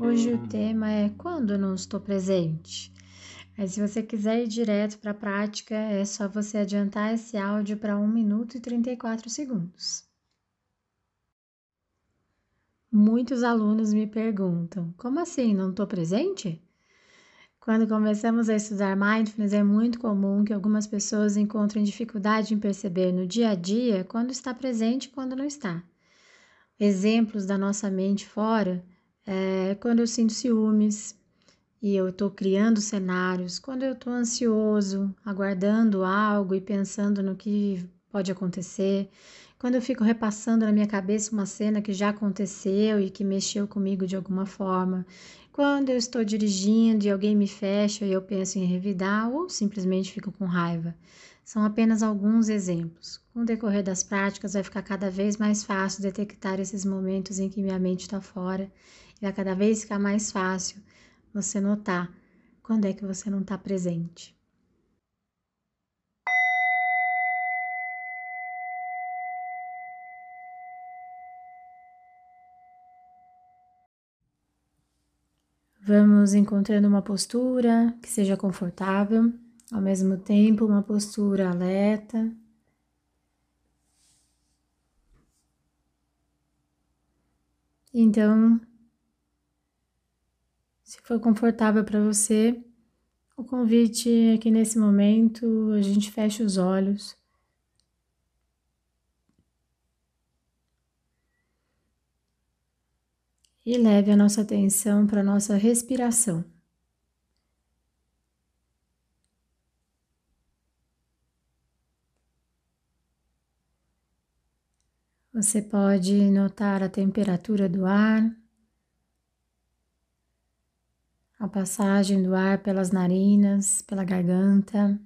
Hoje o tema é Quando não estou presente. Mas se você quiser ir direto para a prática, é só você adiantar esse áudio para 1 minuto e 34 segundos. Muitos alunos me perguntam: como assim não estou presente? Quando começamos a estudar mindfulness, é muito comum que algumas pessoas encontrem dificuldade em perceber no dia a dia quando está presente e quando não está exemplos da nossa mente fora é quando eu sinto ciúmes e eu estou criando cenários, quando eu estou ansioso, aguardando algo e pensando no que pode acontecer, quando eu fico repassando na minha cabeça uma cena que já aconteceu e que mexeu comigo de alguma forma, quando eu estou dirigindo e alguém me fecha e eu penso em revidar ou simplesmente fico com raiva. São apenas alguns exemplos. Com o decorrer das práticas, vai ficar cada vez mais fácil detectar esses momentos em que minha mente está fora e vai cada vez ficar mais fácil você notar quando é que você não está presente. Vamos encontrando uma postura que seja confortável. Ao mesmo tempo, uma postura alerta. Então, se for confortável para você, o convite é que nesse momento a gente feche os olhos. E leve a nossa atenção para a nossa respiração. Você pode notar a temperatura do ar, a passagem do ar pelas narinas, pela garganta.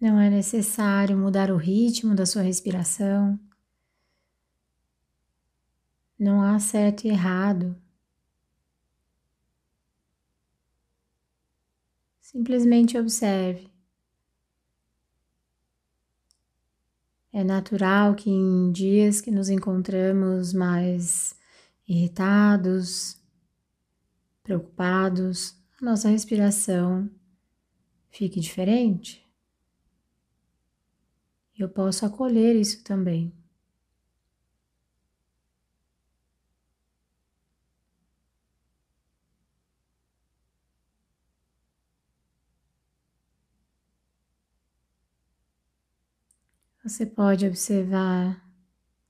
Não é necessário mudar o ritmo da sua respiração. Não há certo e errado. Simplesmente observe. É natural que em dias que nos encontramos mais irritados, preocupados, a nossa respiração fique diferente. Eu posso acolher isso também. Você pode observar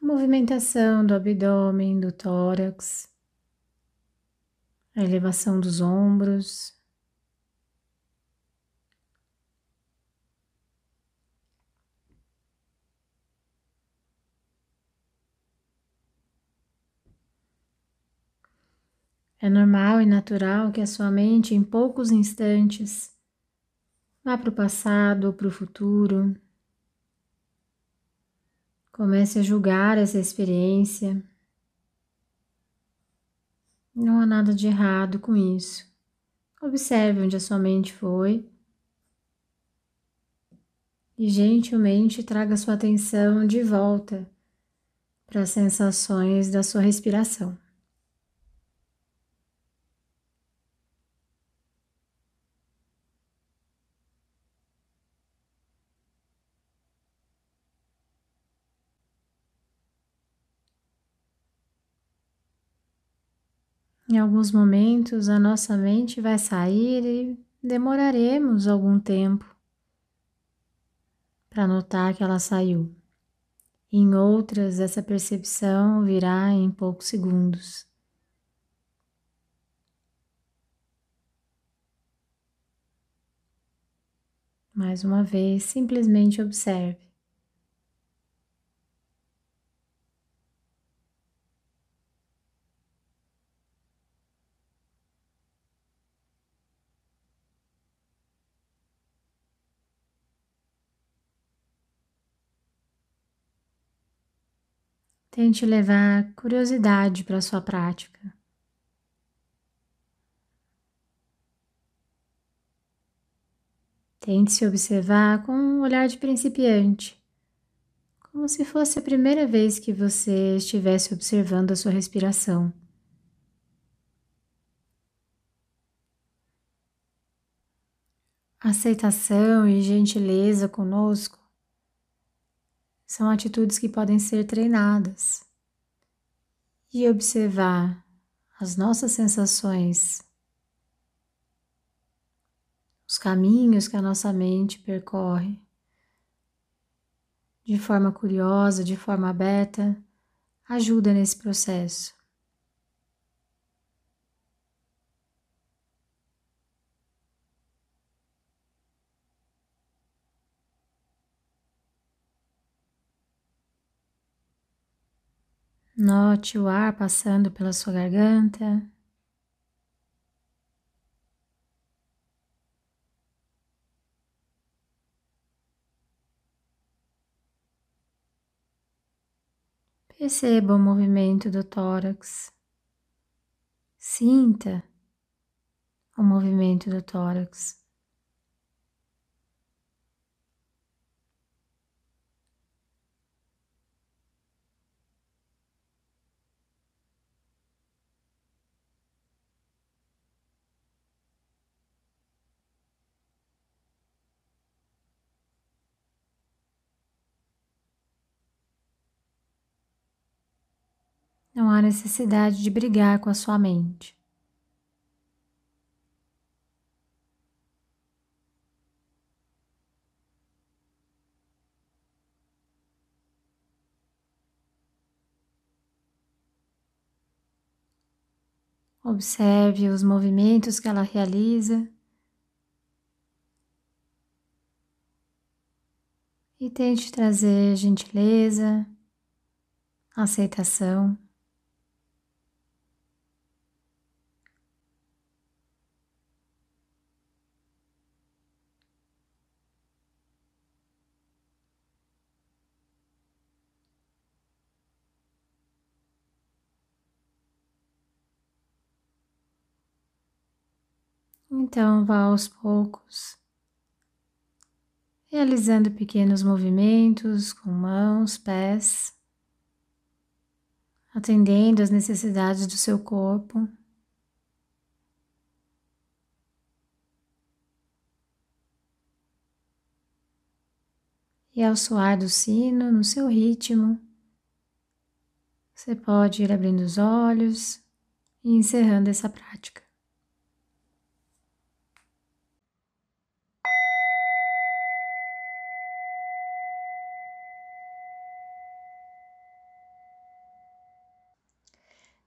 a movimentação do abdômen, do tórax, a elevação dos ombros. É normal e natural que a sua mente, em poucos instantes, vá para o passado ou para o futuro, Comece a julgar essa experiência. Não há nada de errado com isso. Observe onde a sua mente foi e gentilmente traga sua atenção de volta para as sensações da sua respiração. Em alguns momentos, a nossa mente vai sair e demoraremos algum tempo para notar que ela saiu. Em outras, essa percepção virá em poucos segundos. Mais uma vez, simplesmente observe. Tente levar curiosidade para a sua prática. Tente se observar com um olhar de principiante, como se fosse a primeira vez que você estivesse observando a sua respiração. Aceitação e gentileza conosco são atitudes que podem ser treinadas. E observar as nossas sensações, os caminhos que a nossa mente percorre de forma curiosa, de forma aberta, ajuda nesse processo. Note o ar passando pela sua garganta. Perceba o movimento do tórax. Sinta o movimento do tórax. Não há necessidade de brigar com a sua mente. Observe os movimentos que ela realiza e tente trazer gentileza, aceitação. Então vá aos poucos, realizando pequenos movimentos com mãos, pés, atendendo às necessidades do seu corpo. E ao soar do sino, no seu ritmo, você pode ir abrindo os olhos e encerrando essa prática.